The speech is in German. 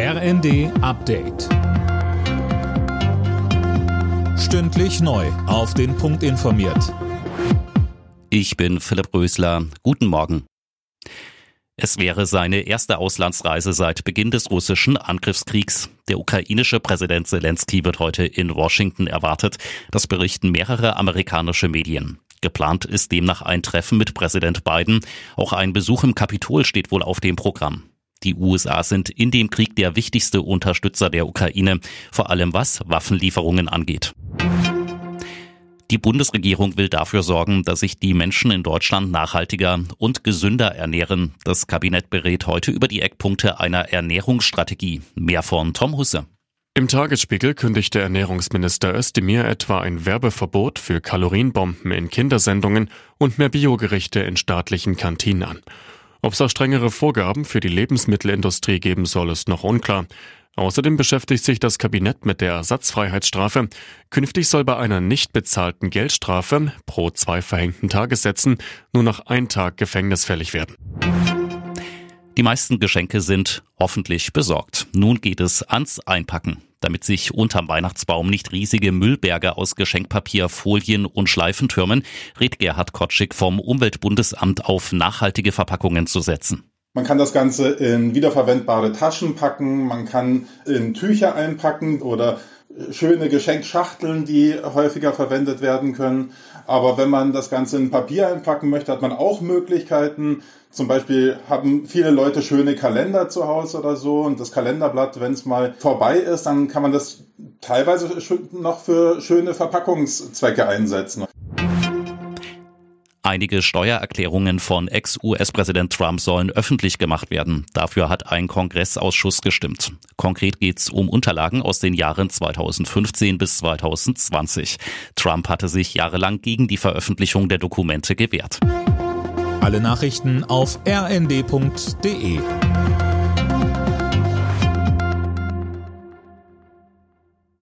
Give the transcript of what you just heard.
RND Update. Stündlich neu. Auf den Punkt informiert. Ich bin Philipp Rösler. Guten Morgen. Es wäre seine erste Auslandsreise seit Beginn des russischen Angriffskriegs. Der ukrainische Präsident Zelensky wird heute in Washington erwartet. Das berichten mehrere amerikanische Medien. Geplant ist demnach ein Treffen mit Präsident Biden. Auch ein Besuch im Kapitol steht wohl auf dem Programm. Die USA sind in dem Krieg der wichtigste Unterstützer der Ukraine, vor allem was Waffenlieferungen angeht. Die Bundesregierung will dafür sorgen, dass sich die Menschen in Deutschland nachhaltiger und gesünder ernähren. Das Kabinett berät heute über die Eckpunkte einer Ernährungsstrategie. Mehr von Tom Husse. Im Tagesspiegel kündigte Ernährungsminister Özdemir etwa ein Werbeverbot für Kalorienbomben in Kindersendungen und mehr Biogerichte in staatlichen Kantinen an. Ob es auch strengere Vorgaben für die Lebensmittelindustrie geben soll, ist noch unklar. Außerdem beschäftigt sich das Kabinett mit der Ersatzfreiheitsstrafe. Künftig soll bei einer nicht bezahlten Geldstrafe pro zwei verhängten Tagessätzen nur noch ein Tag Gefängnis fällig werden. Die meisten Geschenke sind hoffentlich besorgt. Nun geht es ans Einpacken damit sich unterm Weihnachtsbaum nicht riesige Müllberge aus Geschenkpapier, Folien und Schleifen türmen, rät Gerhard Kotschik vom Umweltbundesamt auf nachhaltige Verpackungen zu setzen. Man kann das Ganze in wiederverwendbare Taschen packen, man kann in Tücher einpacken oder schöne Geschenkschachteln, die häufiger verwendet werden können. Aber wenn man das Ganze in Papier einpacken möchte, hat man auch Möglichkeiten. Zum Beispiel haben viele Leute schöne Kalender zu Hause oder so und das Kalenderblatt, wenn es mal vorbei ist, dann kann man das teilweise noch für schöne Verpackungszwecke einsetzen. Einige Steuererklärungen von Ex-US-Präsident Trump sollen öffentlich gemacht werden. Dafür hat ein Kongressausschuss gestimmt. Konkret geht es um Unterlagen aus den Jahren 2015 bis 2020. Trump hatte sich jahrelang gegen die Veröffentlichung der Dokumente gewehrt. Alle Nachrichten auf rnd.de